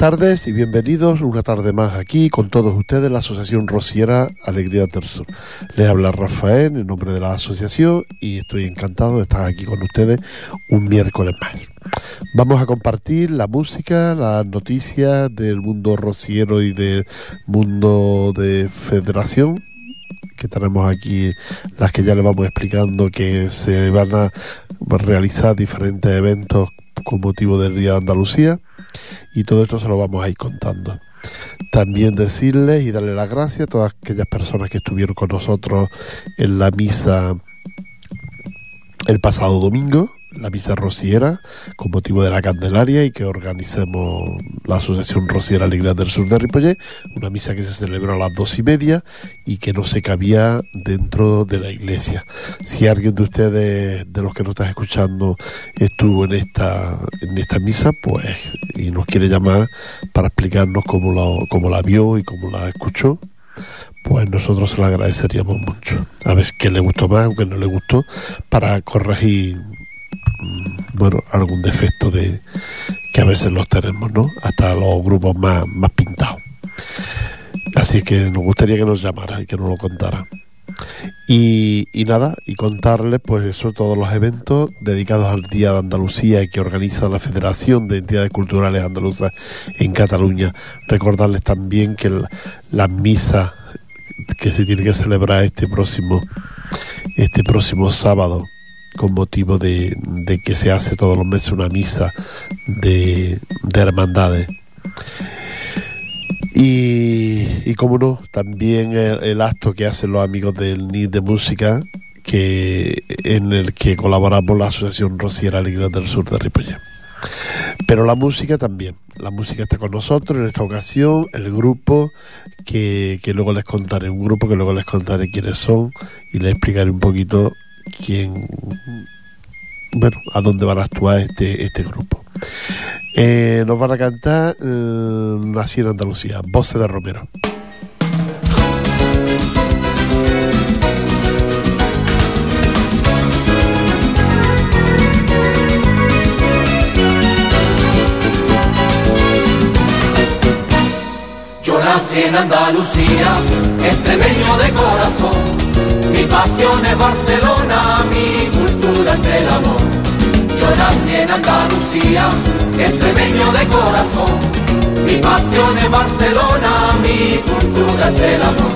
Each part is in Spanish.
Tardes y bienvenidos una tarde más aquí con todos ustedes la Asociación Rociera Alegría del Sur. Les habla Rafael en nombre de la asociación y estoy encantado de estar aquí con ustedes un miércoles más. Vamos a compartir la música, las noticias del mundo rociero y del mundo de federación que tenemos aquí, las que ya les vamos explicando que se van a realizar diferentes eventos con motivo del Día de Andalucía y todo esto se lo vamos a ir contando. También decirles y darle las gracias a todas aquellas personas que estuvieron con nosotros en la misa el pasado domingo, la misa rociera con motivo de la Candelaria y que organicemos la Asociación Rociera Alegría del Sur de Ripollet, una misa que se celebró a las dos y media y que no se cabía dentro de la iglesia. Si alguien de ustedes, de los que nos estás escuchando, estuvo en esta, en esta misa, pues, y nos quiere llamar para explicarnos cómo, lo, cómo la vio y cómo la escuchó, pues nosotros se lo agradeceríamos mucho. A ver qué le gustó más o qué no le gustó para corregir bueno, algún defecto de que a veces los tenemos, ¿no? Hasta los grupos más, más pintados. Así que nos gustaría que nos llamara y que nos lo contara. Y, y, nada, y contarles pues eso, todos los eventos dedicados al Día de Andalucía y que organiza la Federación de Entidades Culturales Andaluzas en Cataluña. Recordarles también que la, misa que se tiene que celebrar este próximo, este próximo sábado con motivo de, que se hace todos los meses una misa de, hermandades. Y, y como no, también el, acto que hacen los amigos del NID de Música, que, en el que colaboramos la Asociación Rociera Alegría del Sur de Ripollet. Pero la música también, la música está con nosotros en esta ocasión, el grupo que, que luego les contaré, un grupo que luego les contaré quiénes son y les explicaré un poquito quién, bueno, a dónde van a actuar este, este grupo. Eh, nos van a cantar eh, en Andalucía, Voces de Romero. Nací en Andalucía, extremeño de corazón mi pasión es Barcelona, mi cultura es el amor. Yo nací en Andalucía, extremeño de corazón. Mi pasión es Barcelona, mi cultura es el amor.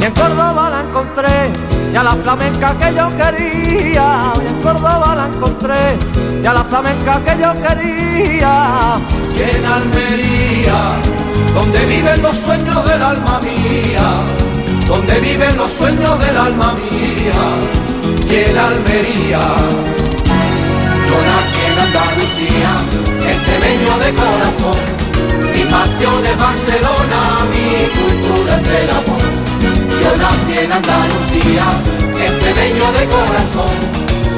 Y en Córdoba la encontré, y a la flamenca que yo quería. Y en Córdoba la encontré, y a la flamenca que yo quería. Y en Almería, donde viven los sueños del alma mía donde viven los sueños del alma mía y en Almería. Yo nací en Andalucía, extremeño de corazón, mi pasión es Barcelona, mi cultura es el amor. Yo nací en Andalucía, extremeño de corazón,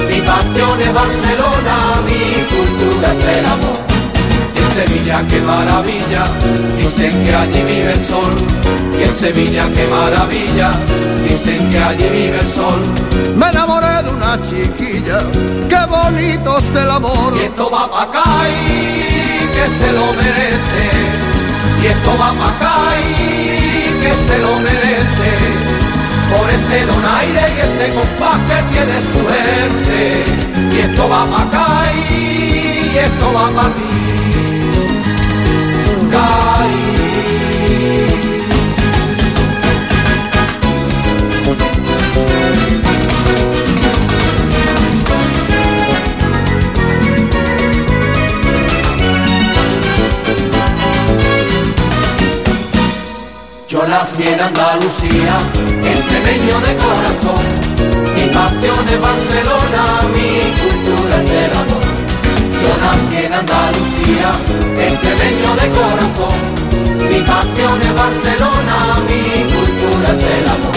mi pasión es Barcelona, mi cultura es el amor. Sevilla qué maravilla, dicen que allí vive el sol. Y en Sevilla qué maravilla, dicen que allí vive el sol. Me enamoré de una chiquilla, qué bonito es el amor. Y esto va pa' acá y que se lo merece. Y esto va pa' acá y que se lo merece. Por ese donaire y ese compás que tiene su gente. Y esto va pa' acá y esto va pa' ti. Nací en Andalucía, extremeño de corazón. Mi pasión es Barcelona, mi cultura es el amor. Yo nací en Andalucía, extremeño de corazón. Mi pasión es Barcelona, mi cultura es el amor.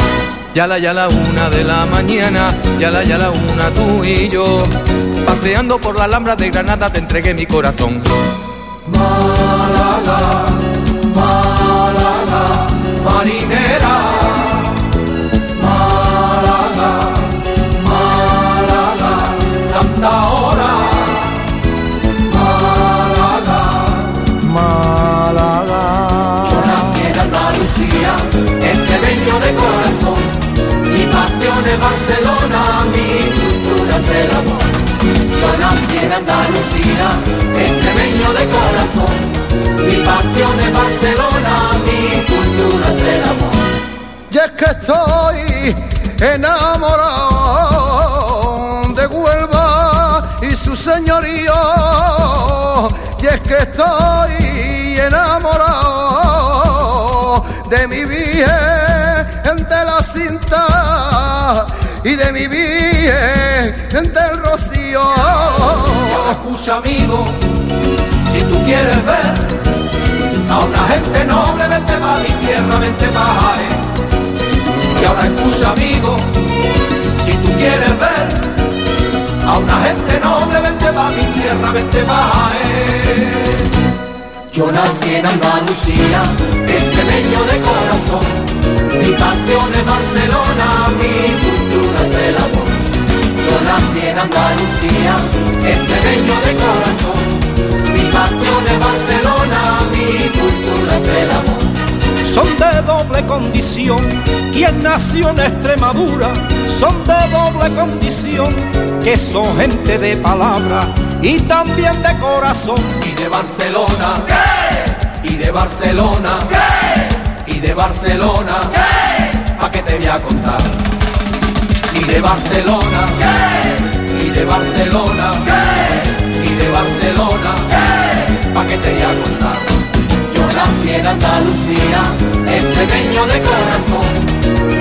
Ya la ya la una de la mañana, ya la ya la una tú y yo. Paseando por la Alhambra de Granada te entregué mi corazón. Málaga, marinera. Málaga, Málaga, tanta hora. Málaga, Málaga. yo nací en Andalucía, extremeño de corazón. Mi pasión es Barcelona, mi cultura es el amor. Yo nací en Andalucía, extremeño de corazón. Mi pasión es Barcelona, mi cultura es el amor. Y es que estoy enamorado de Huelva y su señorío. Y es que estoy enamorado de mi virgen de la cinta y de mi virgen del rocío. Escucha amigo, Yo nací en Andalucía, extremeño de corazón. Mi pasión es Barcelona, mi cultura es el amor. Yo nací en Andalucía, extremeño de corazón. Mi pasión es Barcelona, mi cultura es el amor. Son de doble condición. Quien nació en Extremadura son de doble condición, que son gente de palabra y también de corazón. Y de Barcelona, ¿qué? Y de Barcelona, ¿qué? Y de Barcelona, ¿qué? Pa' que te voy a contar. Y de Barcelona. Y de Barcelona. Y de Barcelona. Pa' que te voy a contar. Nací en Andalucía, extremeño de corazón.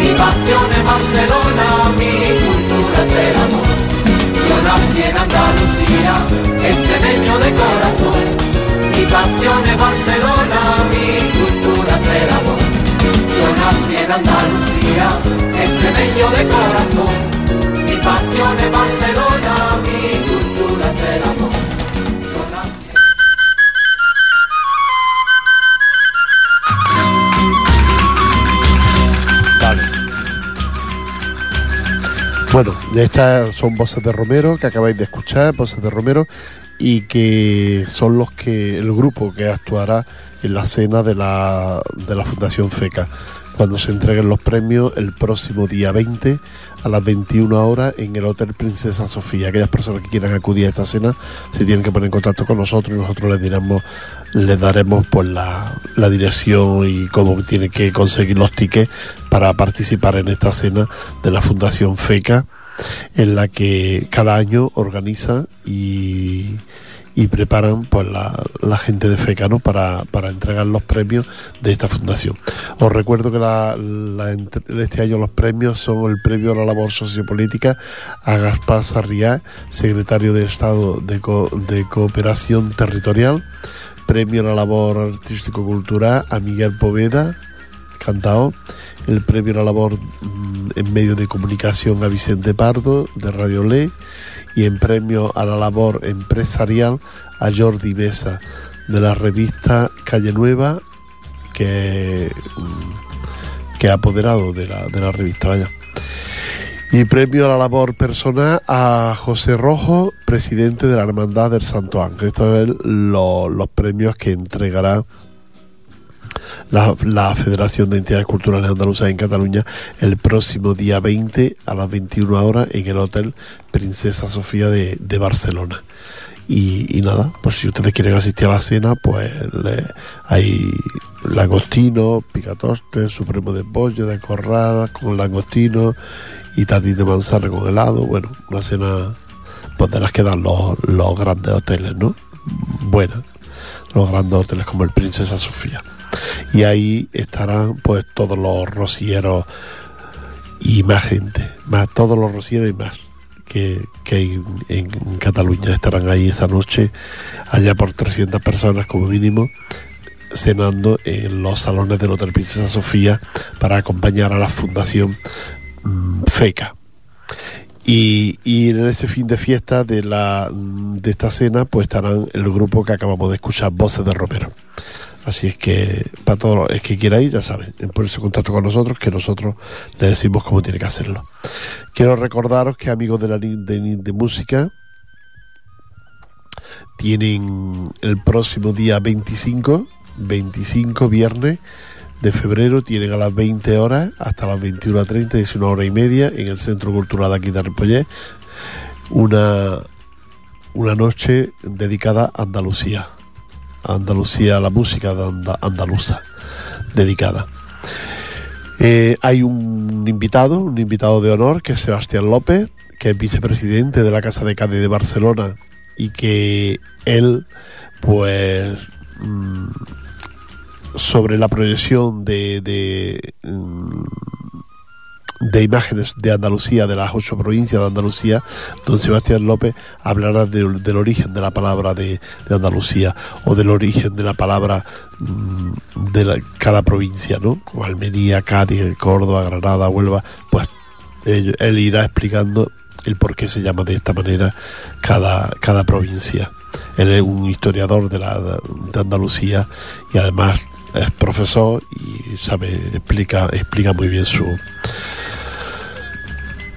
Mi pasión es Barcelona, mi cultura es el amor. Yo nací en Andalucía, extremeño de corazón. Mi pasión es Barcelona, mi cultura es el amor. Yo nací en Andalucía, extremeño de corazón. Mi pasión es Barcelona, mi cultura es el amor. Bueno, estas son voces de Romero que acabáis de escuchar, voces de Romero, y que son los que el grupo que actuará en la cena de la, de la Fundación FECA, cuando se entreguen los premios el próximo día 20 a las 21 horas en el Hotel Princesa Sofía. Aquellas personas que quieran acudir a esta cena se tienen que poner en contacto con nosotros y nosotros les diremos, les daremos pues la, la dirección y cómo tienen que conseguir los tickets para participar en esta cena de la Fundación FECA en la que cada año organiza y, y preparan pues la, gente de FECA para, para entregar los premios de esta fundación. Os recuerdo que la, la este año los premios son el premio a la labor sociopolítica a Gaspar Sarriá, secretario de Estado de, Co- de Cooperación Territorial, premio a la labor artístico-cultural a Miguel Poveda, cantao, el premio a la labor mm, en medios de comunicación a Vicente Pardo de Radio Le y en premio a la labor empresarial a Jordi Mesa de la revista Calle Nueva que, mm, que ha apoderado de la, de la revista, vaya. Y premio a la labor personal a José Rojo, presidente de la Hermandad del Santo Ángel. Estos son lo- los premios que entregará la, la Federación de Entidades Culturales Andaluzas en Cataluña el próximo día 20 a las 21 horas en el Hotel Princesa Sofía de, de Barcelona. Y, nada, pues si ustedes quieren asistir a la cena, pues le- hay langostino, picatoste, supremo de pollo, de corral con langostino y tatín de manzana con helado. Bueno, una cena pues de las que dan los, los grandes hoteles, ¿no? Buenas, los grandes hoteles como el Princesa Sofía. Y ahí estarán pues todos los rocieros y más gente, más todos los rocieros y más que, hay en, Cataluña. Estarán ahí esa noche, allá por 300 personas como mínimo, cenando en los salones del Hotel Princesa Sofía para acompañar a la Fundación mm, FECA. Y, y, en ese fin de fiesta de, la, de esta cena, pues estarán el grupo que acabamos de escuchar, Voces de Romero. Así es que para todos los que queráis, ya saben, ponerse en contacto con nosotros, que nosotros les decimos cómo tiene que hacerlo. Quiero recordaros que amigos de la de, de música tienen el próximo día 25, 25 viernes de febrero, tienen a las 20 horas hasta las 21.30, es una hora y media, en el Centro Cultural de aquí de Ripollet, una, una noche dedicada a Andalucía Andalucía, la música de andaluza dedicada. Eh, hay un invitado, un invitado de honor, que es Sebastián López, que es vicepresidente de la Casa de Cádiz de Barcelona y que él, pues, mm, sobre la proyección de, mm, de imágenes de Andalucía, de las ocho provincias de Andalucía, don Sebastián López hablará del origen de la palabra de, Andalucía o del origen de la palabra mm, de cada provincia, ¿no? Como Almería, Cádiz, Córdoba, Granada, Huelva, pues él, irá explicando el por qué se llama de esta manera cada, cada provincia. Él es un historiador de, la, de Andalucía y además es profesor y sabe explica explica muy bien su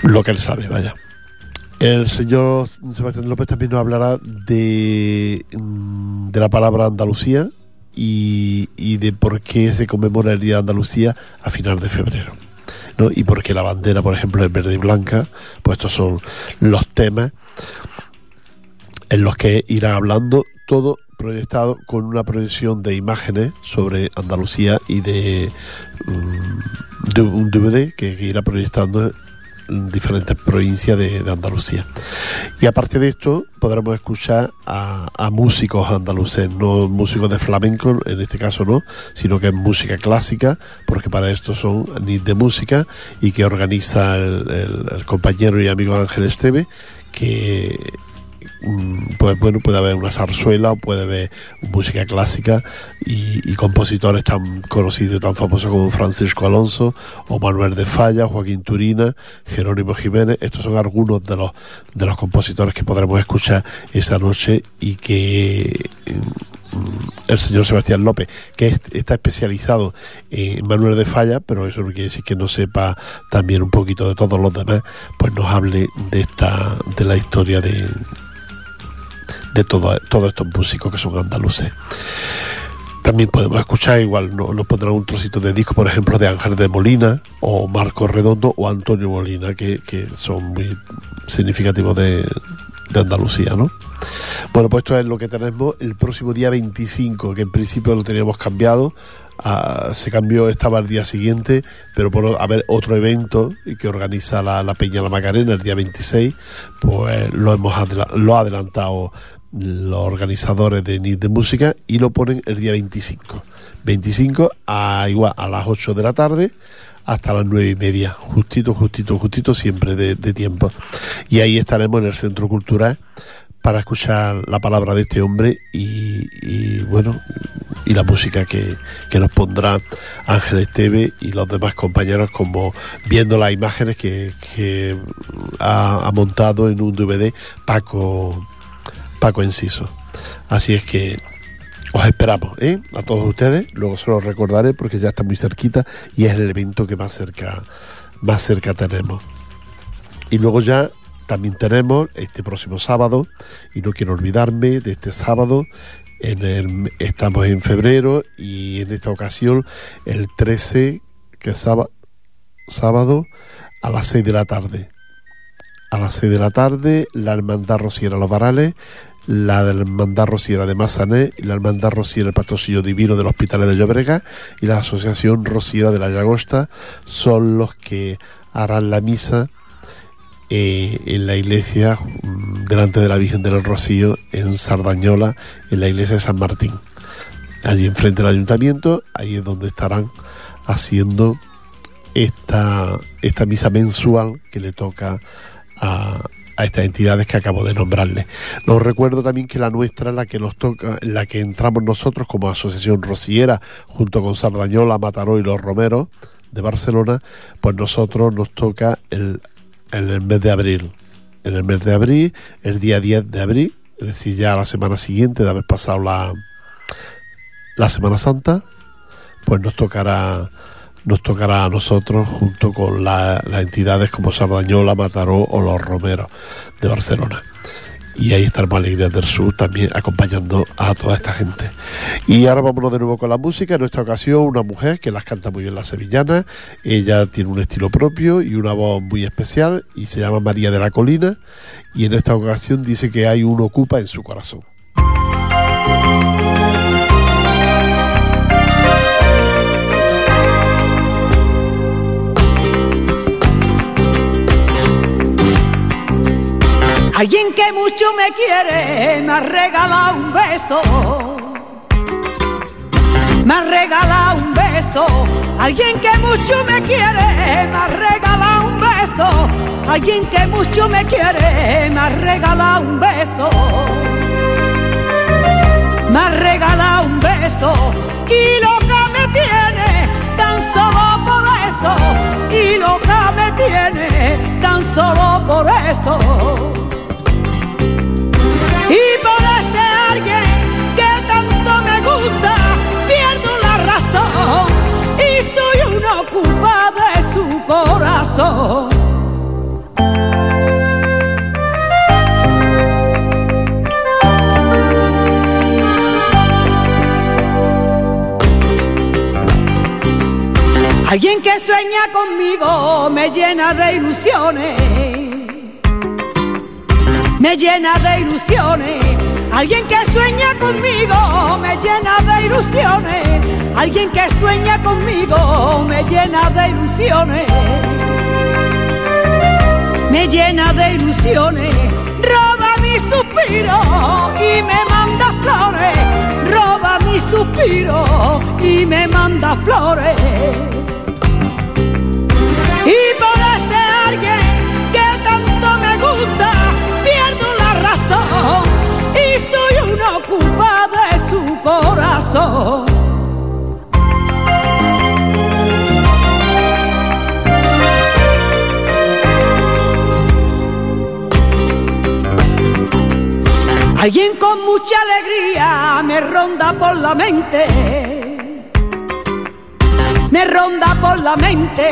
lo que él sabe, vaya. El señor Sebastián López también nos hablará de, mm, de la palabra Andalucía y, y, de por qué se conmemora el Día de Andalucía a final de febrero. ¿no? Y por qué la bandera, por ejemplo, es verde y blanca. Pues estos son los temas en los que irá hablando todo proyectado con una proyección de imágenes sobre Andalucía y de, mm, de un DVD que irá proyectando diferentes provincias de, Andalucía. Y aparte de esto, podremos escuchar a, músicos andaluces, no músicos de flamenco, en este caso no, sino que es música clásica, porque para esto son NIT de música y que organiza el compañero y amigo Ángel Esteve, que Pues bueno, puede haber una zarzuela puede haber música clásica y, compositores tan conocidos y tan famosos como Francisco Alonso o Manuel de Falla, Joaquín Turina, Jerónimo Jiménez. Estos son algunos de los, de los compositores que podremos escuchar esa noche y que mm, el señor Sebastián López, que está especializado en Manuel de Falla, pero eso no quiere decir que no sepa también un poquito de todos los demás, pues nos hable de esta de la historia de, de todo, todos estos músicos que son andaluces. También podemos escuchar, igual nos no pondrán un trocito de disco, por ejemplo, de Ángel de Molina, o Marco Redondo, o Antonio Molina, que, son muy significativos de, de Andalucía, ¿no? Bueno, pues esto es lo que tenemos el próximo día 25, que en principio lo teníamos cambiado se cambió, estaba el día siguiente, pero por haber otro evento que organiza la, Peña La Macarena el día 26, pues lo hemos lo adelantado los organizadores de NIT de música y lo ponen el día 25. 25 a igual a las 8 de la tarde hasta las nueve y media, justito, justito, justito siempre de, tiempo. Y ahí estaremos en el Centro Cultural para escuchar la palabra de este hombre y, bueno y la música que, nos pondrá Ángel Esteve y los demás compañeros como viendo las imágenes que, ha, montado en un DVD Paco Paco Enciso así es que os esperamos ¿eh? a todos ustedes luego se los recordaré porque ya está muy cerquita y es el evento que más cerca más cerca tenemos y luego ya también tenemos este próximo sábado, y no quiero olvidarme de este sábado, en el, estamos en febrero y en esta ocasión el 13, que es sábado, sábado a las 6 de la tarde. A las 6 de la tarde, la Hermandad Rociera Los Varales, la Hermandad Rociera de Mazané la Hermandad Rociera El Patrocinio Divino del Hospital de Llobrega y la Asociación Rociera de la Llagosta son los que harán la misa eh, en la iglesia mm, delante de la Virgen del Rocío en Sardañola, en la iglesia de San Martín. allí enfrente del ayuntamiento, ahí es donde estarán haciendo esta, esta misa mensual que le toca a, a estas entidades que acabo de nombrarles. Los recuerdo también que la nuestra, la que nos toca, la que entramos nosotros como Asociación Rociera, junto con Sardañola, Mataró y los Romeros de Barcelona, pues nosotros nos toca el, en el mes de abril. En el mes de abril, el día 10 de abril, es decir, ya la semana siguiente de haber pasado la, la Semana Santa, pues nos tocará nos tocará a nosotros junto con las entidades como Sardañola, Mataró o los Romeros de Barcelona. Y ahí estaremos Alegrías del Sur también acompañando a toda esta gente. Y ahora vámonos de nuevo con la música. En esta ocasión, una mujer que las canta muy bien las sevillanas. Ella tiene un estilo propio y una voz muy especial y se llama María de la Colina. Y en esta ocasión dice que hay un ocupa en su corazón. Alguien que mucho me quiere me ha regalado un beso. Me ha regalado un beso. Alguien que mucho me quiere me ha regalado un beso. Alguien que mucho me quiere me ha regalado un beso. Me ha regalado un beso y lo que me tiene tan solo por eso. Y lo que me tiene tan solo por eso. Y por este alguien que tanto me gusta, pierdo la razón y soy una culpa de su corazón. Alguien que sueña conmigo me llena de ilusiones me llena de ilusiones. Alguien que sueña conmigo me llena de ilusiones. Alguien que sueña conmigo me llena de ilusiones. Me llena de ilusiones. Roba mi suspiro y me manda flores. Roba mi suspiro y me manda flores. Y por este alguien Alguien con mucha alegría me ronda por la mente, me ronda por la mente.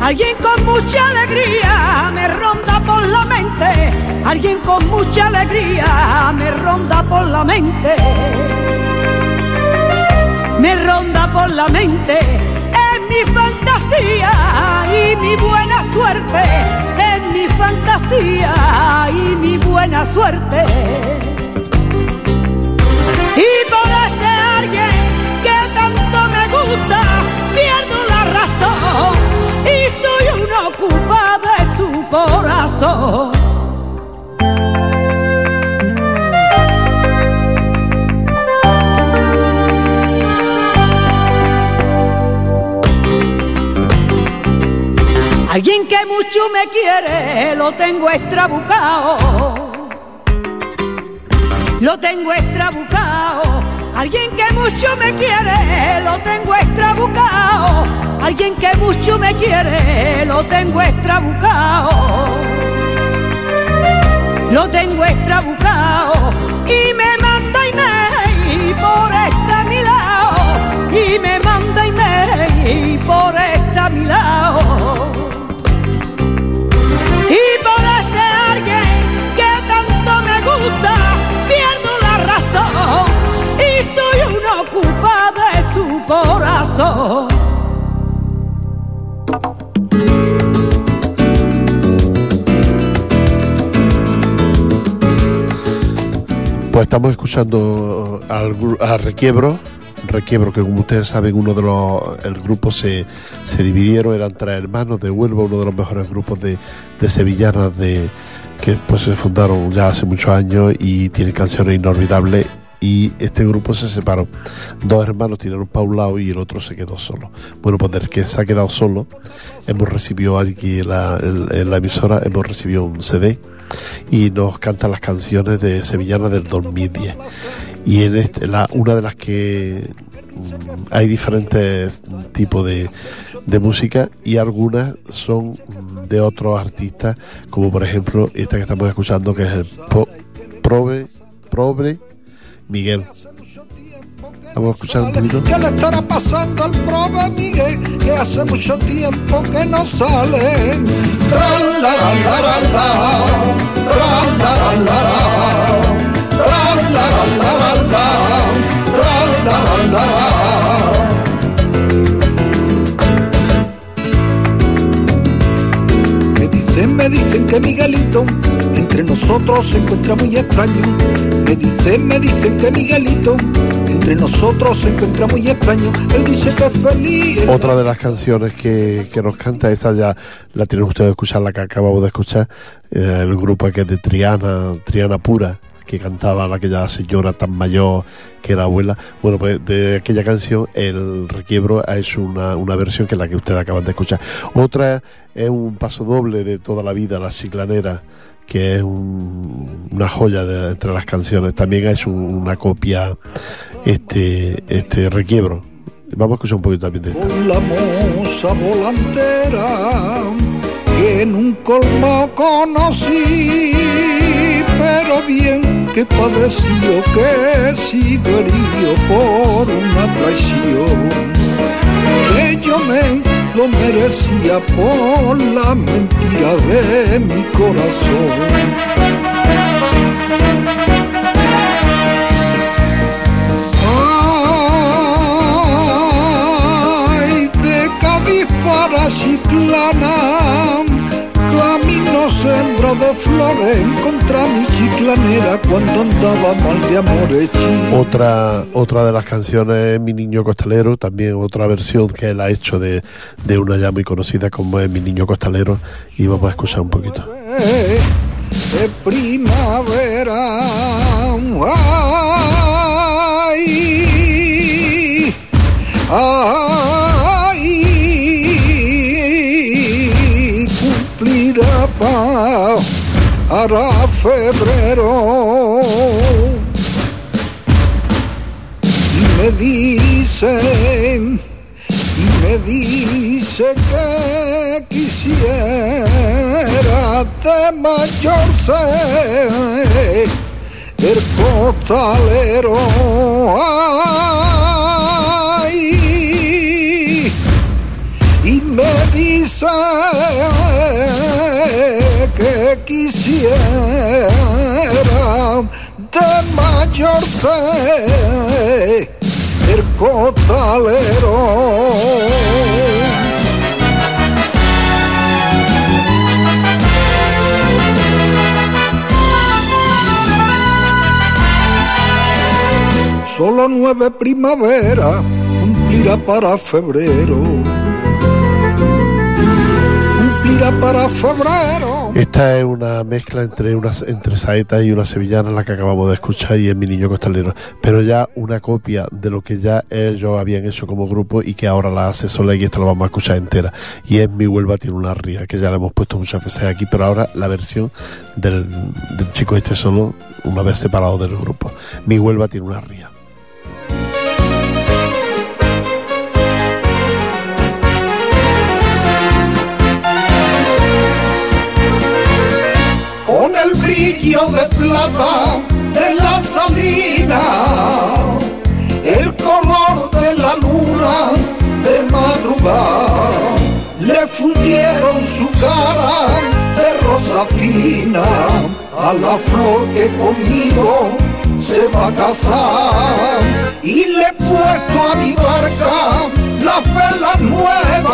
Alguien con mucha alegría me ronda por la mente Alguien con mucha alegría me ronda por la mente. Me ronda por la mente. Es mi fantasía y mi buena suerte. Es mi fantasía y mi buena suerte. Y por ese alguien que tanto me gusta, pierdo la razón y soy una ocupada de su corazón. Alguien que mucho me quiere, lo tengo extrabucado. Lo tengo extrabucado. Alguien que mucho me quiere, lo tengo extrabucado. Alguien que mucho me quiere, lo tengo extrabucado. Lo tengo extrabucado y me manda email por esta mi lado. Y me manda email por esta mi lado. Pues estamos escuchando al, al Requiebro Requiebro, que como ustedes saben, uno de los el grupo se, se dividieron, eran tres hermanos de Huelva, uno de los mejores grupos de, de sevillanas de que pues se fundaron ya hace muchos años y tienen canciones inolvidables y este grupo se separó. Dos hermanos tiraron para un lado y el otro se quedó solo. Bueno, pues del que se ha quedado solo, hemos recibido aquí en la, en la emisora, hemos recibido un CD y nos canta las canciones de Sevillana del 2010. Y en este, la, una de las que mm, hay diferentes tipos de, de música y algunas son de otros artistas, como por ejemplo esta que estamos escuchando, que es el po, Probe, Miguel. ¿Qué le estará pasando al Probe Miguel? Que hace mucho tiempo que no sale. Dicen, me dicen que Miguelito entre nosotros se encuentra muy extraño. Me dicen, me dicen que Miguelito entre nosotros se encuentra muy extraño. Él dice que es feliz. Otra de las canciones que, que nos canta, esa ya la tienen ustedes escuchar, la que acabamos de escuchar, eh, el grupo que es de Triana, Triana Pura, que cantaba aquella señora tan mayor que era abuela. Bueno, pues de aquella canción, el requiebro hecho una, una versión que es la que ustedes acaban de escuchar. Otra es un paso doble de toda la vida, La Chiclanera que es un- una joya entre las canciones. También un- una copia este, este requiebro. Vamos a escuchar un poquito también de esta. la moza volantera que en un colmo conocí, pero bien que padeció que he sido herido por una traición, que yo me lo merecía por la mentira de mi corazón. Ay, de Cádiz para Chiclana, camino sembra de flores, contra mi chiclanera cuando andaba mal de amores chi. Otra, otra de las canciones es Mi Niño Costalero, también otra versión que él ha hecho de, de una ya muy conocida como es Mi Niño Costalero y vamos a escuchar un poquito. de primavera. Ay, ay, cumplirá para febrero. Me dicen y me dice que quisiera de mayor ser el costalero. Ay, el costalero. Solo nueve primavera cumplirá para febrero. Cumplirá para febrero. Esta es una mezcla entre una, entre saeta y una sevillana, la que acabamos de escuchar, y es Mi Niño Costalero. Pero ya una copia de lo que ya ellos habían hecho como grupo y que ahora la hace sola y esta la vamos a escuchar entera. Y es Mi Huelva tiene una ría, que ya la hemos puesto muchas veces aquí, pero ahora la versión del, del chico este solo, una vez separado del grupo. Mi Huelva tiene una ría. El brillo de plata de la salina, el color de la luna de madrugada, le fundieron su cara de rosa fina. A la flor que conmigo se va a casar. Y le he puesto a mi barca las velas nuevas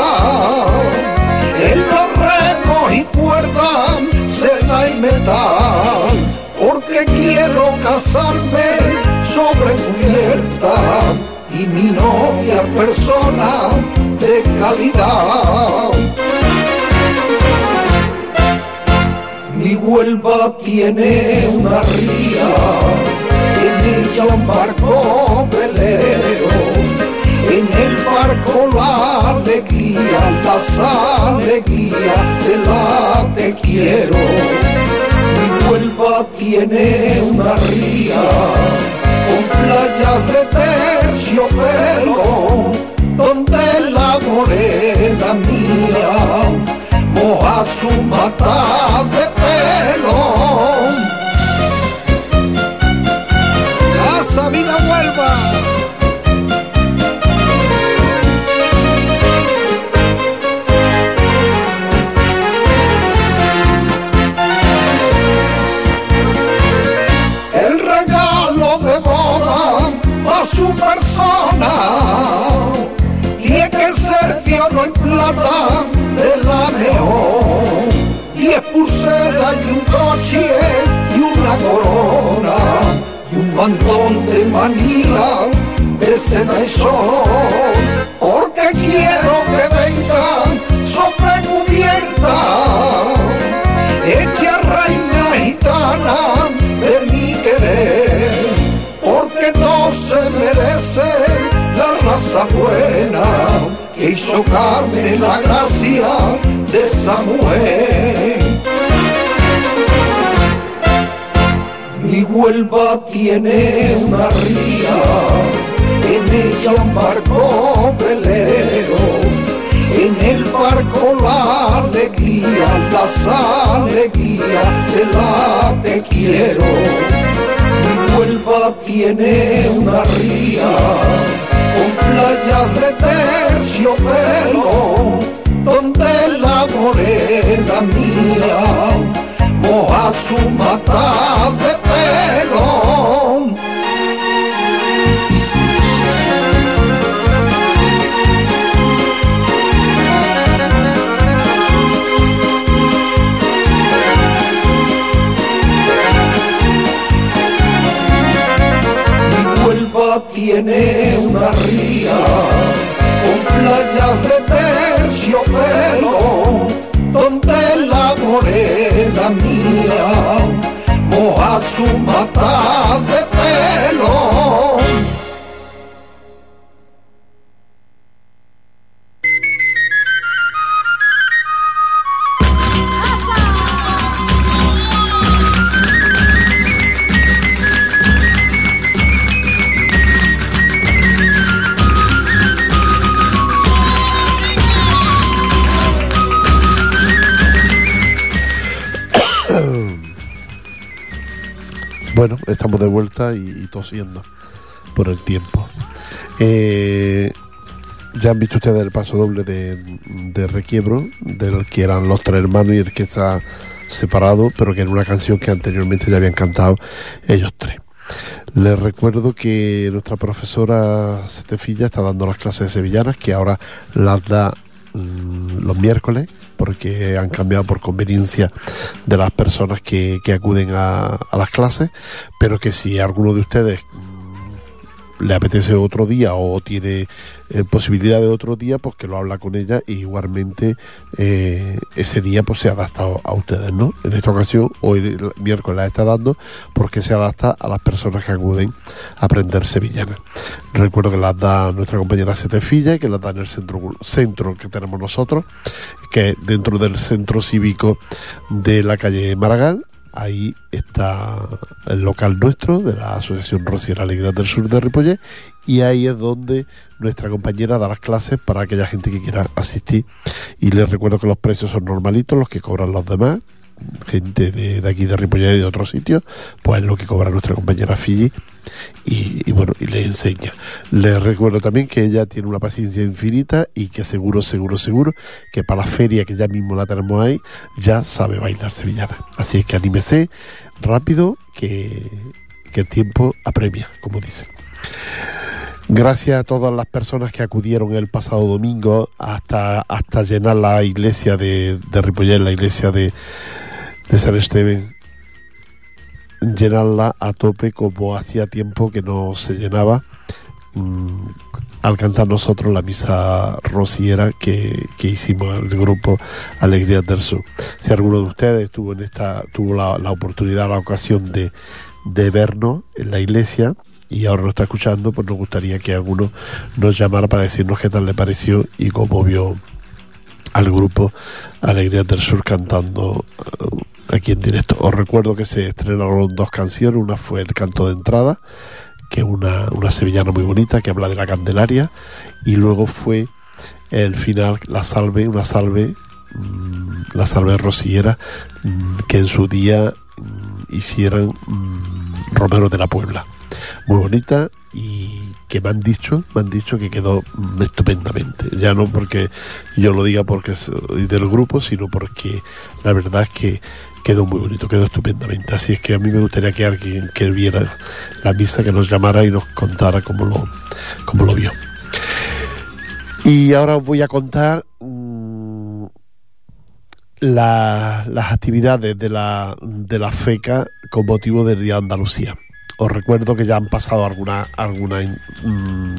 persona de calidad. Mi Huelva tiene una ría, en ella un barco velero, en el barco la alegría, las alegrías de la te quiero. Mi Huelva tiene una ría, con playas de tercio terciopelo, donde la morena mía moja su mata de pelo. La vida vuelva. su persona plata de la mejor. Diez pulseras y un coche y una corona y un mantón de Manila de seda y sol. Porque quiero que venga sobre cubierta, hecha reina gitana de mi querer no se merece la raza buena que hizo carne la gracia de esa mujer. Mi Huelva tiene una ría, en ella un barco velero, en el barco la alegría, las alegrías de la te quiero Huelva tiene una ría con playas de terciopelo, donde la morena mía moja su mata de pelo. Tiene una ría con playas de terciopelo, donde la morena mía moja su mata de pelo. Bueno, estamos de vuelta y, tosiendo por el tiempo. Eh, ya han visto ustedes el paso doble de, Requiebro, del que eran los tres hermanos y el que está separado, pero que era una canción que anteriormente ya habían cantado ellos tres. Les recuerdo que nuestra profesora Setefilla está dando las clases de sevillanas, que ahora las da los miércoles porque han cambiado por conveniencia de las personas que, acuden a, a, las clases, pero que si alguno de ustedes le apetece otro día o tiene eh, posibilidad de otro día, pues que lo habla con ella y igualmente eh, ese día pues se adapta a ustedes, ¿no? En esta ocasión, hoy miércoles la está dando porque se adapta a las personas que acuden a aprender sevillana. Recuerdo que las da nuestra compañera Setefilla que las da en el centro, centro que tenemos nosotros, que es dentro del centro cívico de la calle Maragall, Ahí está el local nuestro de la Asociación Rociera Alegría del Sur de Ripollet y ahí es donde nuestra compañera da las clases para aquella gente que quiera asistir. Y les recuerdo que los precios son normalitos, los que cobran los demás, gente de, aquí de Ripollet y de otros sitios, pues es lo que cobra nuestra compañera Fiji y, bueno, y le enseña. Les recuerdo también que ella tiene una paciencia infinita y que seguro, seguro, seguro que para la feria que ya mismo la tenemos ahí, ya sabe bailar sevillana. Así es que anímese rápido que, que el tiempo apremia, como dicen. Gracias a todas las personas que acudieron el pasado domingo hasta, hasta llenar la iglesia de, de Ripollet, la iglesia de, de San Esteban llenarla a tope como hacía tiempo que no se llenaba mm, al cantar nosotros la misa rociera que, que, hicimos el grupo Alegrías del Sur. Si alguno de ustedes tuvo en esta tuvo la, oportunidad, la ocasión de, de vernos en la iglesia y ahora lo está escuchando, pues nos gustaría que alguno nos llamara para decirnos qué tal le pareció y cómo vio al grupo Alegría del Sur cantando eh, aquí en directo. Os recuerdo que se estrenaron dos canciones, una fue el canto de entrada, que es una, una sevillana muy bonita que habla de la Candelaria, y luego fue el final, la salve, una salve, mm, la salve rociera, mm, que en su día mm, hicieran mm, Romero de la Puebla. Muy bonita y que me han dicho, me han dicho que quedó estupendamente. Ya no porque yo lo diga porque soy del grupo, sino porque la verdad es que quedó muy bonito, quedó estupendamente. Así es que a mí me gustaría que alguien que viera la misa, que nos llamara y nos contara cómo lo, cómo lo vio. Y ahora os voy a contar mm, la- las actividades de la, de la FECA con motivo del Día de Andalucía. Os recuerdo que ya han pasado algunas algunas mm,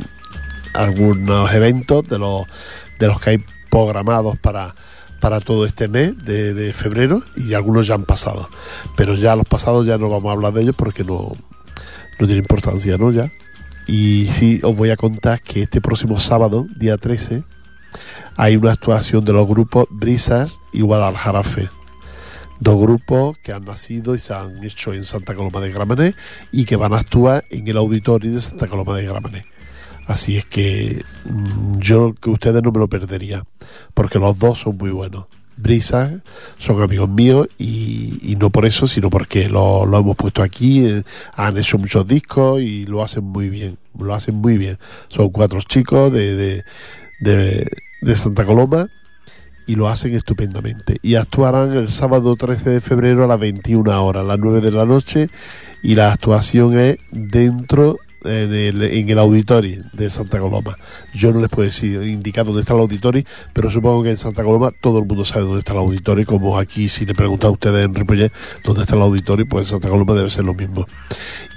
algunos eventos de los de los que hay programados para para todo este mes de, febrero y algunos ya han pasado. Pero ya los pasados ya no vamos a hablar de ellos porque no no tiene importancia no ya. Y sí os voy a contar que este próximo sábado día 13 hay una actuación de los grupos Brisas y Guadalajarafe dos grupos que han nacido y se han hecho en Santa Coloma de Gramenet y que van a actuar en el auditorio de Santa Coloma de Gramenet. Así es que mm, yo que ustedes no me lo perdería, porque los dos son muy buenos. Brisa son amigos míos y, no por eso, sino porque lo, lo hemos puesto aquí, eh, han hecho muchos discos y lo hacen muy bien, lo hacen muy bien. Son cuatro chicos de, de, de, de Santa Coloma y lo hacen estupendamente. Y actuarán el sábado 13 de febrero a las 21 horas, a las 9 de la noche, y la actuación es dentro en el, en el auditorio de Santa Coloma. Yo no les puedo decir, indicar dónde está el auditorio, pero supongo que en Santa Coloma todo el mundo sabe dónde está el auditorio, como aquí si le preguntan a ustedes en Ripollet dónde está el auditorio, pues en Santa Coloma debe ser lo mismo.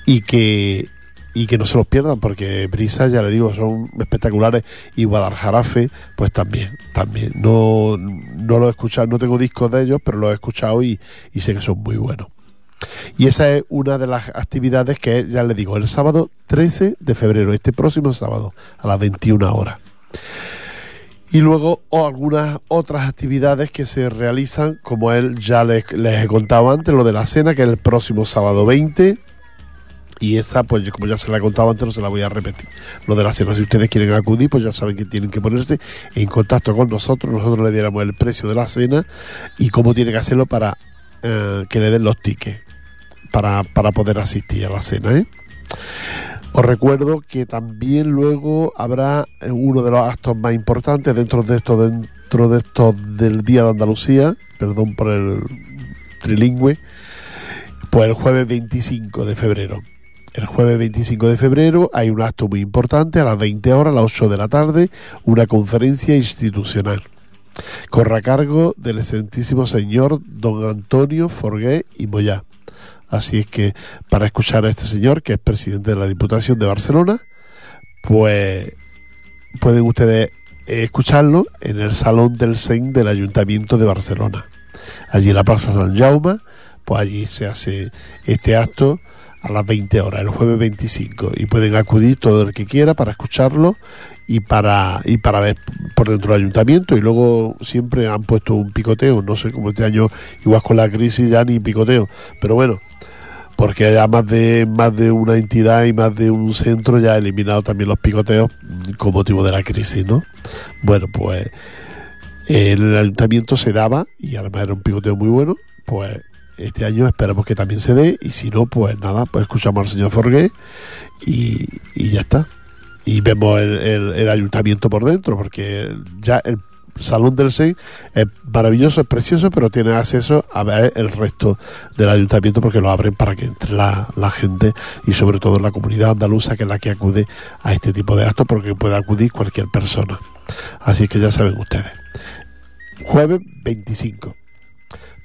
Y que y que no se los pierdan porque Brisa, ya le digo, son espectaculares y Guadalajarafe, pues también, también. No, no lo he escuchado, no tengo discos de ellos, pero los he escuchado y sé que son muy buenos. Y esa es una de las actividades que, ya le digo, el sábado 13 de febrero, este próximo sábado, a las 21 horas. Y luego o algunas otras actividades que se realizan, como él ya les, les he contado antes, lo de la cena, que es el próximo sábado 20, y esa, pues como ya se la he contado antes, no se la voy a repetir. Lo de la cena, si ustedes quieren acudir, pues ya saben que tienen que ponerse en contacto con nosotros. Nosotros le diéramos el precio de la cena y cómo tienen que hacerlo para eh, que le den los tickets para, para poder asistir a la cena. ¿eh? Os recuerdo que también luego habrá eh, uno de los actos más importantes dentro de esto, dentro de esto del Día de Andalucía, perdón por el trilingüe, pues el jueves 25 de febrero. El jueves 25 de febrero hay un acto muy importante a las 20 horas, a las 8 de la tarde, una conferencia institucional. Corre a cargo del excelentísimo señor don Antonio Forgué y Moyá. Así es que para escuchar a este señor, que es presidente de la Diputación de Barcelona, pues pueden ustedes eh, escucharlo en el Salón del SEN del Ayuntamiento de Barcelona. Allí en la Plaza San Jaume, pues allí se hace este acto a las 20 horas, el jueves 25, y pueden acudir todo el que quiera para escucharlo y para y para ver por dentro del ayuntamiento. Y luego siempre han puesto un picoteo, no sé cómo este año igual con la crisis ya ni picoteo, pero bueno, porque haya más de más de una entidad y más de un centro ya ha eliminado también los picoteos mm, con motivo de la crisis, ¿no? Bueno, pues el ayuntamiento se daba y además era un picoteo muy bueno, pues este año esperamos que también se dé y si no, pues nada, pues escuchamos al señor Forgué y, y ya está. Y vemos el, el- el ayuntamiento por dentro, porque ya el salón del SEI es maravilloso, es precioso, pero tiene acceso a ver el resto del ayuntamiento porque lo abren para que entre la, la gente y sobre todo la comunidad andaluza que es la que acude a este tipo de actos porque puede acudir cualquier persona. Así que ya saben ustedes. Jueves 25.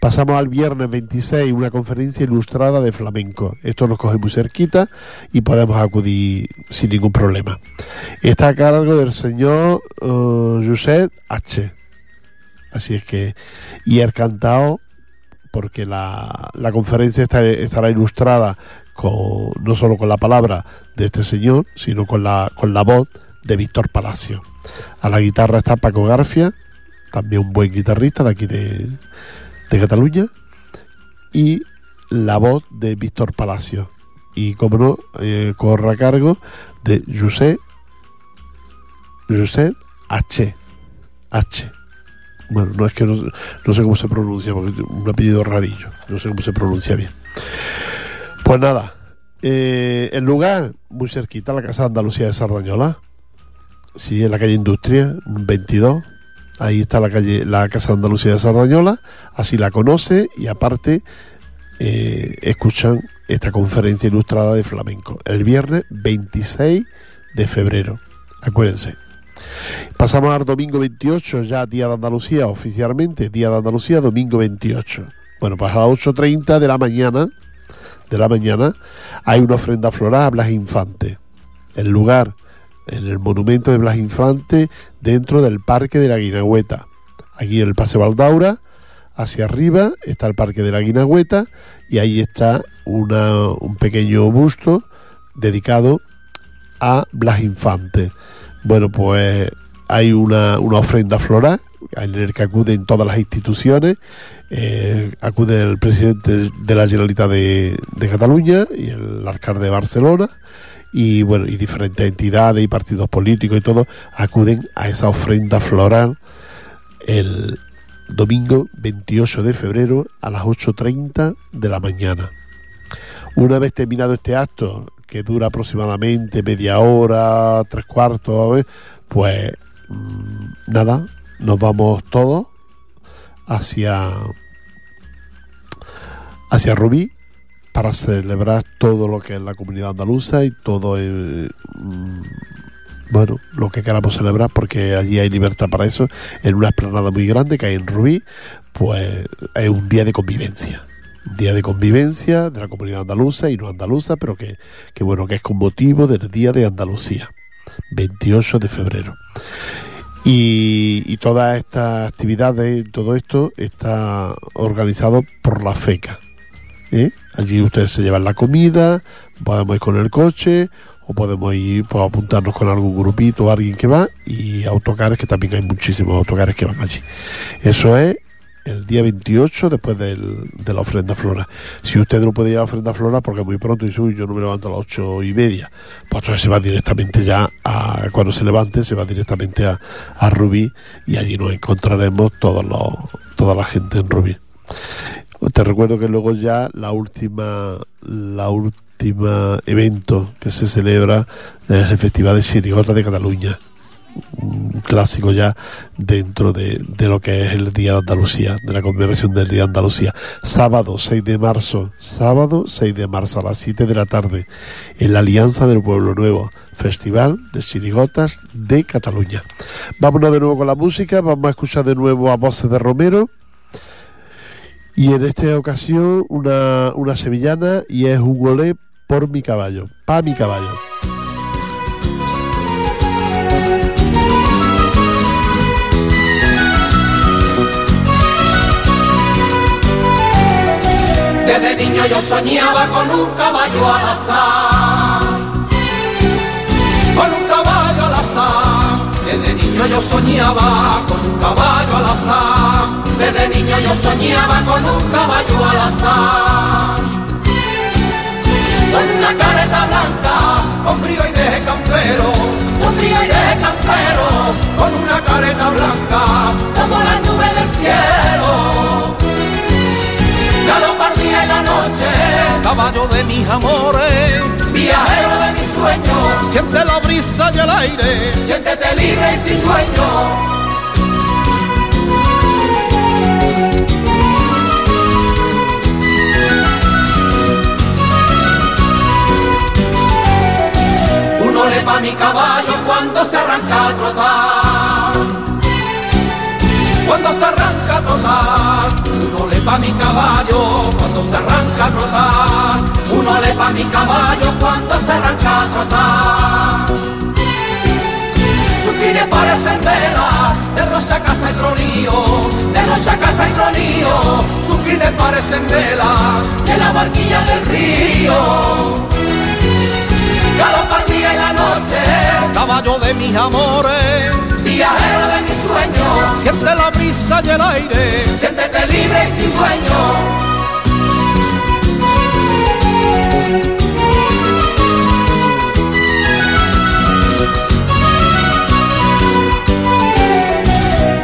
Pasamos al viernes 26, una conferencia ilustrada de flamenco. Esto nos coge muy cerquita y podemos acudir sin ningún problema. Está a cargo del señor eh, Josep H. Así es que, y el cantado, porque la, la conferencia estará ilustrada con, no solo con la palabra de este señor, sino con la, con la voz de Víctor Palacio. A la guitarra está Paco Garfia, también un buen guitarrista de aquí de, de Cataluña, y la voz de Víctor Palacio. Y como no, eh, corre a cargo de José, José H. H. Bueno, no es que no, no sé cómo se pronuncia, porque un apellido rarillo, no sé cómo se pronuncia bien. Pues nada, eh, el lugar, muy cerquita, la Casa de Andalucía de Sardañola. Sí, en la calle Industria, 22. Ahí está la calle, la Casa Andalucía de Sardañola. Así la conoce y aparte eh, escuchan esta conferencia ilustrada de flamenco. El viernes 26 de febrero. Acuérdense. Pasamos al domingo 28, ya Día de Andalucía, oficialmente, Día de Andalucía, domingo 28. Bueno, pues a las 8.30 de la mañana, de la mañana, hay una ofrenda floral a Blas Infante. El lugar, en el monumento de Blas Infante, dentro del Parque de la Guinagüeta. Aquí en el Paseo Valdaura, hacia arriba, está el Parque de la Guinagüeta y ahí está un pequeño busto dedicado a Blas Infante. Bueno, pues hay una, una ofrenda floral en el que acuden todas las instituciones, eh, acude el presidente de la Generalitat de, de Cataluña y el alcalde de Barcelona y bueno y diferentes entidades y partidos políticos y todo acuden a esa ofrenda floral el domingo 28 de febrero a las 8.30 de la mañana. Una vez terminado este acto, que dura aproximadamente media hora, tres cuartos, pues mmm, nada, nos vamos todos hacia hacia Rubí para celebrar todo lo que es la comunidad andaluza y todo el, mmm, bueno, lo que queramos celebrar porque allí hay libertad para eso en una esplanada muy grande que hay en Rubí, pues es un día de convivencia un día de convivencia de la comunidad andaluza y no andaluza, pero que, que, bueno, que es con motivo del Día de Andalucía, 28 de febrero. Y, y todas estas actividades, todo esto está organizado por la FECA. ¿eh? Allí ustedes se llevan la comida, podemos ir con el coche o podemos ir pues, apuntarnos con algún grupito alguien que va y autocares, que también hay muchísimos autocares que van allí. Eso es el día 28 después de la ofrenda flora. Si usted no puede ir a la ofrenda flora porque muy pronto y soy, yo no me levanto a las ocho y media, pues se va directamente ya a, cuando se levante, se va directamente a, a Rubí y allí nos encontraremos todos los, toda la gente en Rubí. Te recuerdo que luego ya la última, la última evento que se celebra es el Festival de Chirigota de Cataluña un clásico ya dentro de, de, lo que es el Día de Andalucía, de la conmemoración del Día de Andalucía. Sábado 6 de marzo, sábado 6 de marzo a las 7 de la tarde, en la Alianza del Pueblo Nuevo, Festival de Chirigotas de Cataluña. Vámonos de nuevo con la música, vamos a escuchar de nuevo a voces de Romero. Y en esta ocasión una, una sevillana y es un golé por mi caballo, pa mi caballo. Desde niño yo soñaba con un caballo al azar, con un caballo al azar. Desde niño yo soñaba con un caballo al azar. Desde niño yo soñaba con un caballo al azar. Con una careta blanca, con frío y de campero, con frío y de campero, con una careta blanca, como la nube del cielo galopardía en la noche, caballo de mis amores, viajero de mis sueños, siente la brisa y el aire, siéntete libre y sin dueño. Caballo cuando se arranca a trotar, cuando se arranca a trotar uno le pa' mi caballo cuando se arranca a trotar, uno le pa' mi caballo cuando se arranca a trotar. Sus crines parecen velas, de rocha casta y tronío, de rocha casta y tronío, sus crines parecen velas, de la barquilla del río. Galopardía en la noche, caballo de mis amores, viajero de mis sueños, siente la brisa y el aire. Siéntete libre y sin dueño.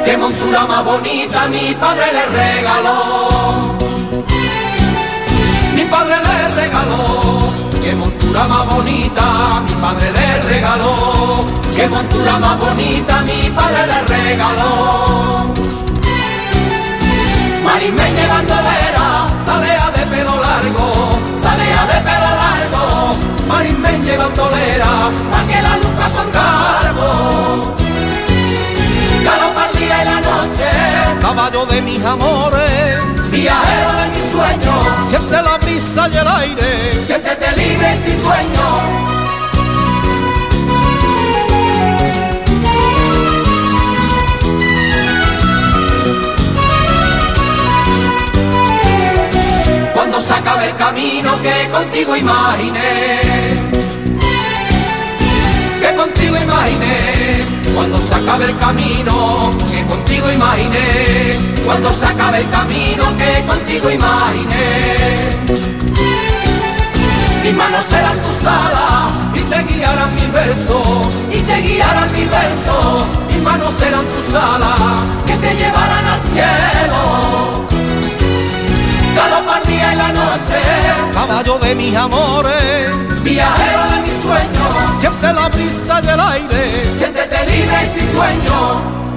Qué montura más bonita mi padre le regaló. Mi padre le regaló. Montura más bonita mi padre le regaló. Qué montura más bonita mi padre le regaló. Marismeña y bandolera, salea de pelo largo, salea de pelo largo. Marismeña y bandolera, pa' que la luz con cargo. Galopar día y la noche, Caballo de mis amores, viajero de mis. Siente la brisa y el aire. Siéntete libre y sin dueño. Cuando se acabe el camino que contigo imaginé, que contigo imaginé, cuando se acabe el camino que contigo imaginé, cuando se acabe el camino que contigo imaginé. Mis manos serán tus alas y te guiarán mis versos, y te guiarán mis versos. Mis manos serán tus alas que te llevarán al cielo. Galopar día y la noche, Caballo de mis amores, viajero de mis sueños. siente la brisa y el aire. Siéntete libre y sin dueño.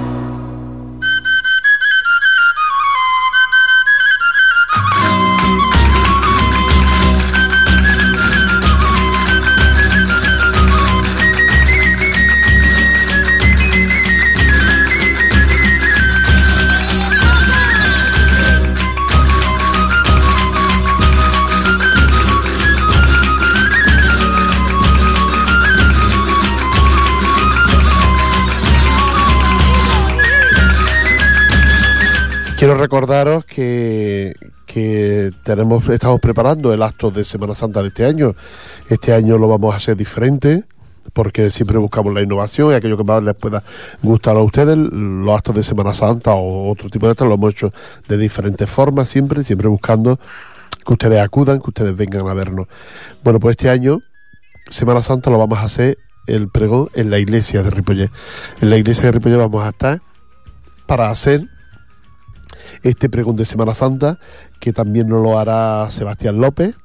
Recordaros que, que tenemos, estamos preparando el acto de Semana Santa de este año. Este año lo vamos a hacer diferente porque siempre buscamos la innovación y aquello que más les pueda gustar a ustedes. Los actos de Semana Santa o otro tipo de actos lo hemos hecho de diferentes formas siempre, siempre buscando que ustedes acudan, que ustedes vengan a vernos. Bueno, pues este año, Semana Santa, lo vamos a hacer el pregón en la iglesia de Ripollet. En la iglesia de Ripollet vamos a estar para hacer este pregón de Semana Santa, que también nos lo hará Sebastián López,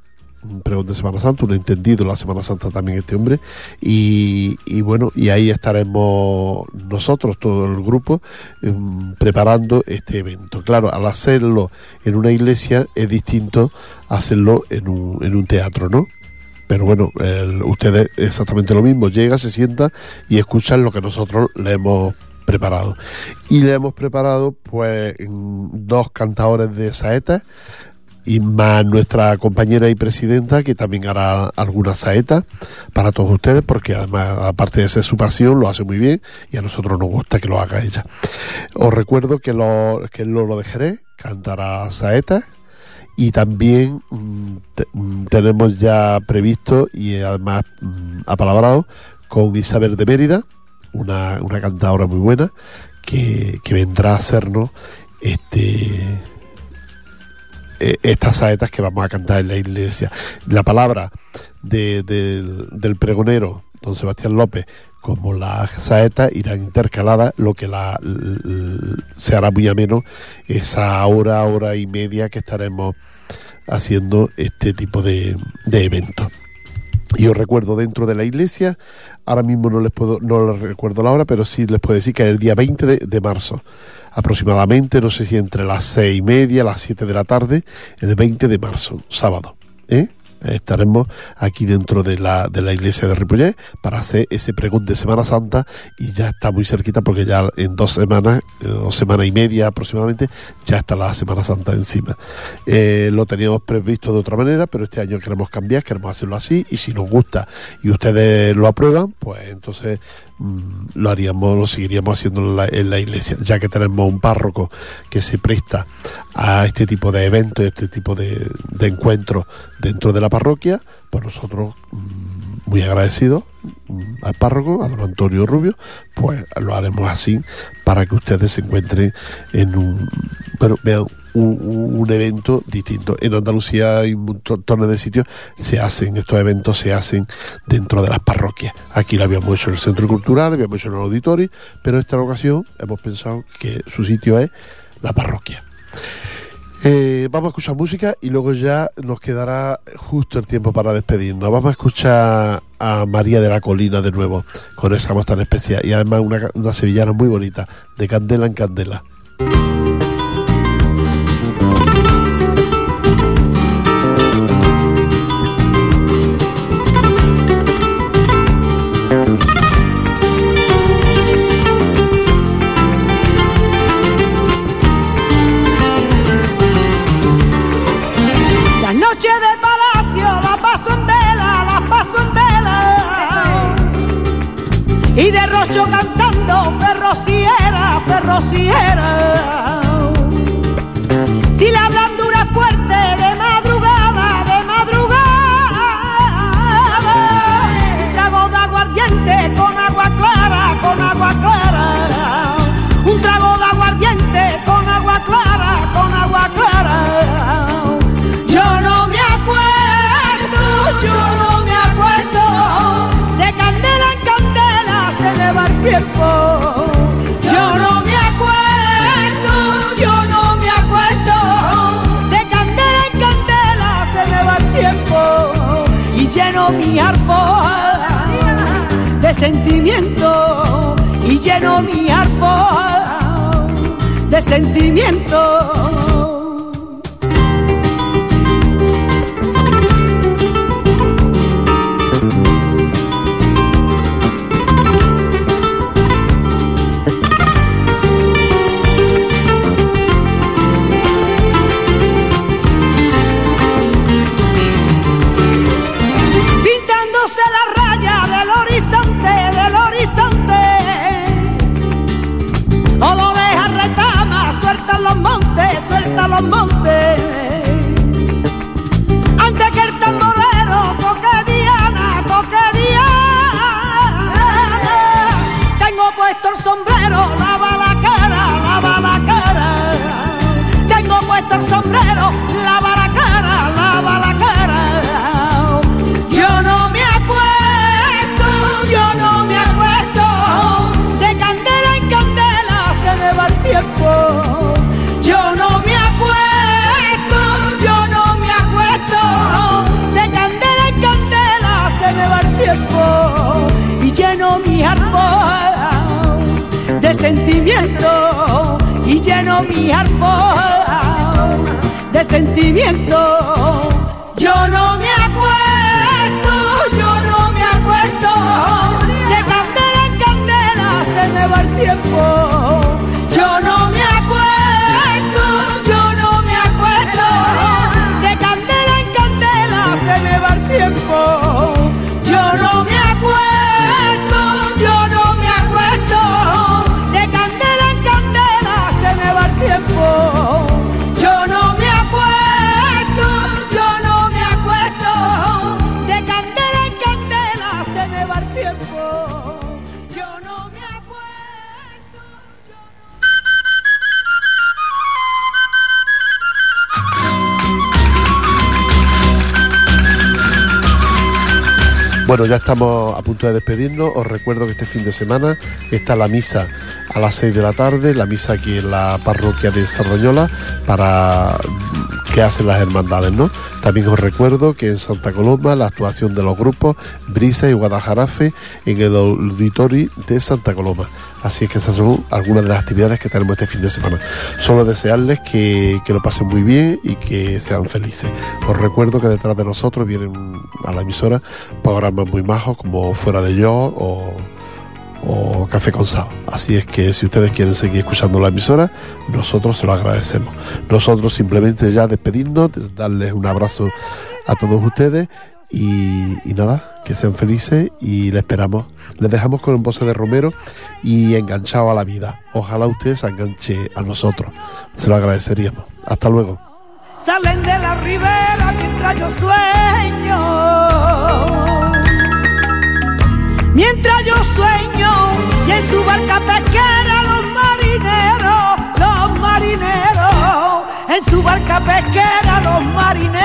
un pregón de Semana Santa, un entendido en la Semana Santa también este hombre, y, bueno, y ahí estaremos nosotros, todo el grupo, em, preparando este evento. Claro, al hacerlo en una iglesia es distinto hacerlo en un, teatro, ¿no? Pero bueno, ustedes exactamente lo mismo, llega, se sienta y escuchan lo que nosotros le hemos preparado. Y le hemos preparado pues dos cantadores de saetas y más nuestra compañera y presidenta que también hará algunas saetas para todos ustedes porque además aparte de ser su pasión lo hace muy bien y a nosotros nos gusta que lo haga ella. Os recuerdo que, lo, que Lolo de cantará saetas y también mm, mm, tenemos ya previsto y además mm, apalabrado con Isabel de Mérida, una, una cantadora muy buena, que, que vendrá a hacernos este eh, estas saetas que vamos a cantar en la iglesia. La palabra de- del- pregonero, don Sebastián López, como las saetas irán intercaladas, lo que la, se hará muy ameno esa hora, hora y media que estaremos haciendo este tipo de, de eventos. Y os recuerdo dentro de la iglesia, ahora mismo no les puedo, no les recuerdo la hora, pero sí les puedo decir que es el día 20 de, de marzo, aproximadamente, no sé si entre las seis y media, las 7 de la tarde, el 20 de marzo, sábado. ¿eh? Estaremos aquí dentro de la, de la iglesia de Ripollet para hacer ese pregón de Semana Santa y ya está muy cerquita porque ya en dos semanas, eh, dos semanas y media aproximadamente, ya está la Semana Santa encima. Eh, lo teníamos previsto de otra manera, pero este año queremos cambiar, queremos hacerlo así y si nos gusta y ustedes lo aprueban, pues entonces mm, lo haríamos, lo seguiríamos haciendo en la, iglesia, ya que tenemos un párroco que se presta a este tipo de eventos, este tipo de, de encuentros dentro de la parroquia, pues nosotros mm, muy agradecidos mm, al párroco, a don Antonio Rubio, pues lo haremos así para que ustedes se encuentren en un, bueno, vean un, evento distinto. En Andalucía hay un montón de sitios, se hacen, estos eventos se hacen dentro de las parroquias. Aquí lo habíamos hecho en el Centro Cultural, lo habíamos hecho en el auditorio, pero en esta ocasión hemos pensado que su sitio es la parroquia. Eh, vamos a escuchar música y luego ya nos quedará justo el tiempo para despedirnos. Vamos a escuchar a María de la Colina de nuevo con esa voz tan especial y además una, una sevillana muy bonita, de candela en candela. Y derrocho cantando ferrociera, ferrociera. Si Yo no me acuerdo, yo no me acuerdo. De candela en candela se me va el tiempo. Y lleno mi arpa de sentimiento. Y lleno mi arpa de sentimiento. Bueno, ya estamos a punto de despedirnos. Os recuerdo que este fin de semana está la misa a las 6 de la tarde, la misa aquí en la parroquia de Sardañola para que hacen las hermandades, ¿no? También os recuerdo que en Santa Coloma la actuación de los grupos Brisa y Guadajarafe en el auditorio de Santa Coloma. Así es que esas son algunas de las actividades que tenemos este fin de semana. Solo desearles que, que lo pasen muy bien y que sean felices. Os recuerdo que detrás de nosotros vienen a la emisora programas muy majos como Fuera de Yo o, o Café con Sal. Así es que si ustedes quieren seguir escuchando la emisora, nosotros se lo agradecemos. Nosotros simplemente ya despedirnos, darles un abrazo a todos ustedes y, nada, que sean felices y les esperamos. Les dejamos con el voz de Romero y enganchado a la vida. Ojalá ustedes se enganche a nosotros. Se lo agradeceríamos. Hasta luego. salen de la ribera mientras yo sueño. En su barca pesquera los marineros, los marineros, en su barca pesquera los marineros.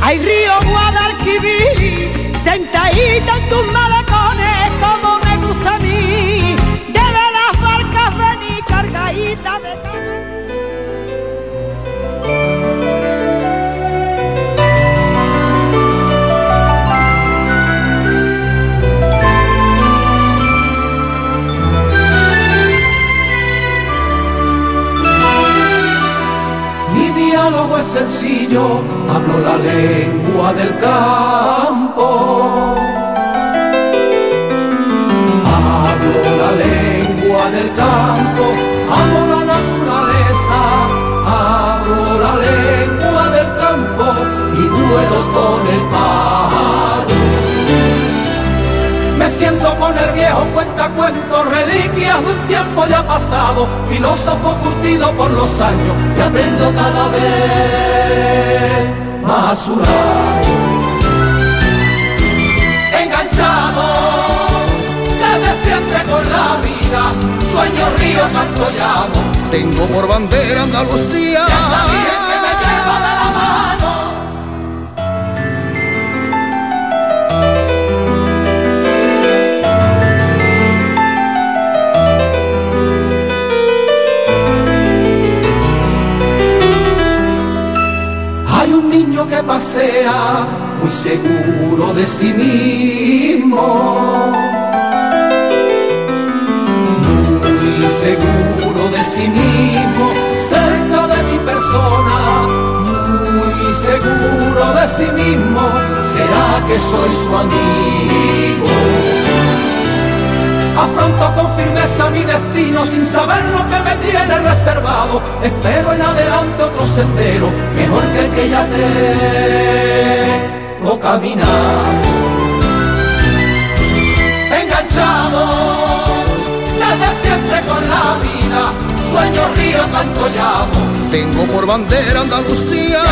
Hay río Guadalquivir, sentadito en tus manos sencillo, hablo la lengua del campo. Hablo la lengua del campo, un tiempo ya pasado, filósofo curtido por los años, que aprendo cada vez más a su lado. Enganchado desde siempre con la vida, sueño, río, canto, llamo. Tengo por bandera Andalucía. Pasea muy seguro de sí mismo. Muy seguro de sí mismo, cerca de mi persona. Muy seguro de sí mismo, será que soy su amigo. Afronto con firmeza mi destino sin saber lo que me tiene reservado. Espero en adelante otro sendero, mejor que el que ya tengo caminado. Enganchado desde siempre con la vida, sueño, río, canto, llamo. Tengo por bandera Andalucía.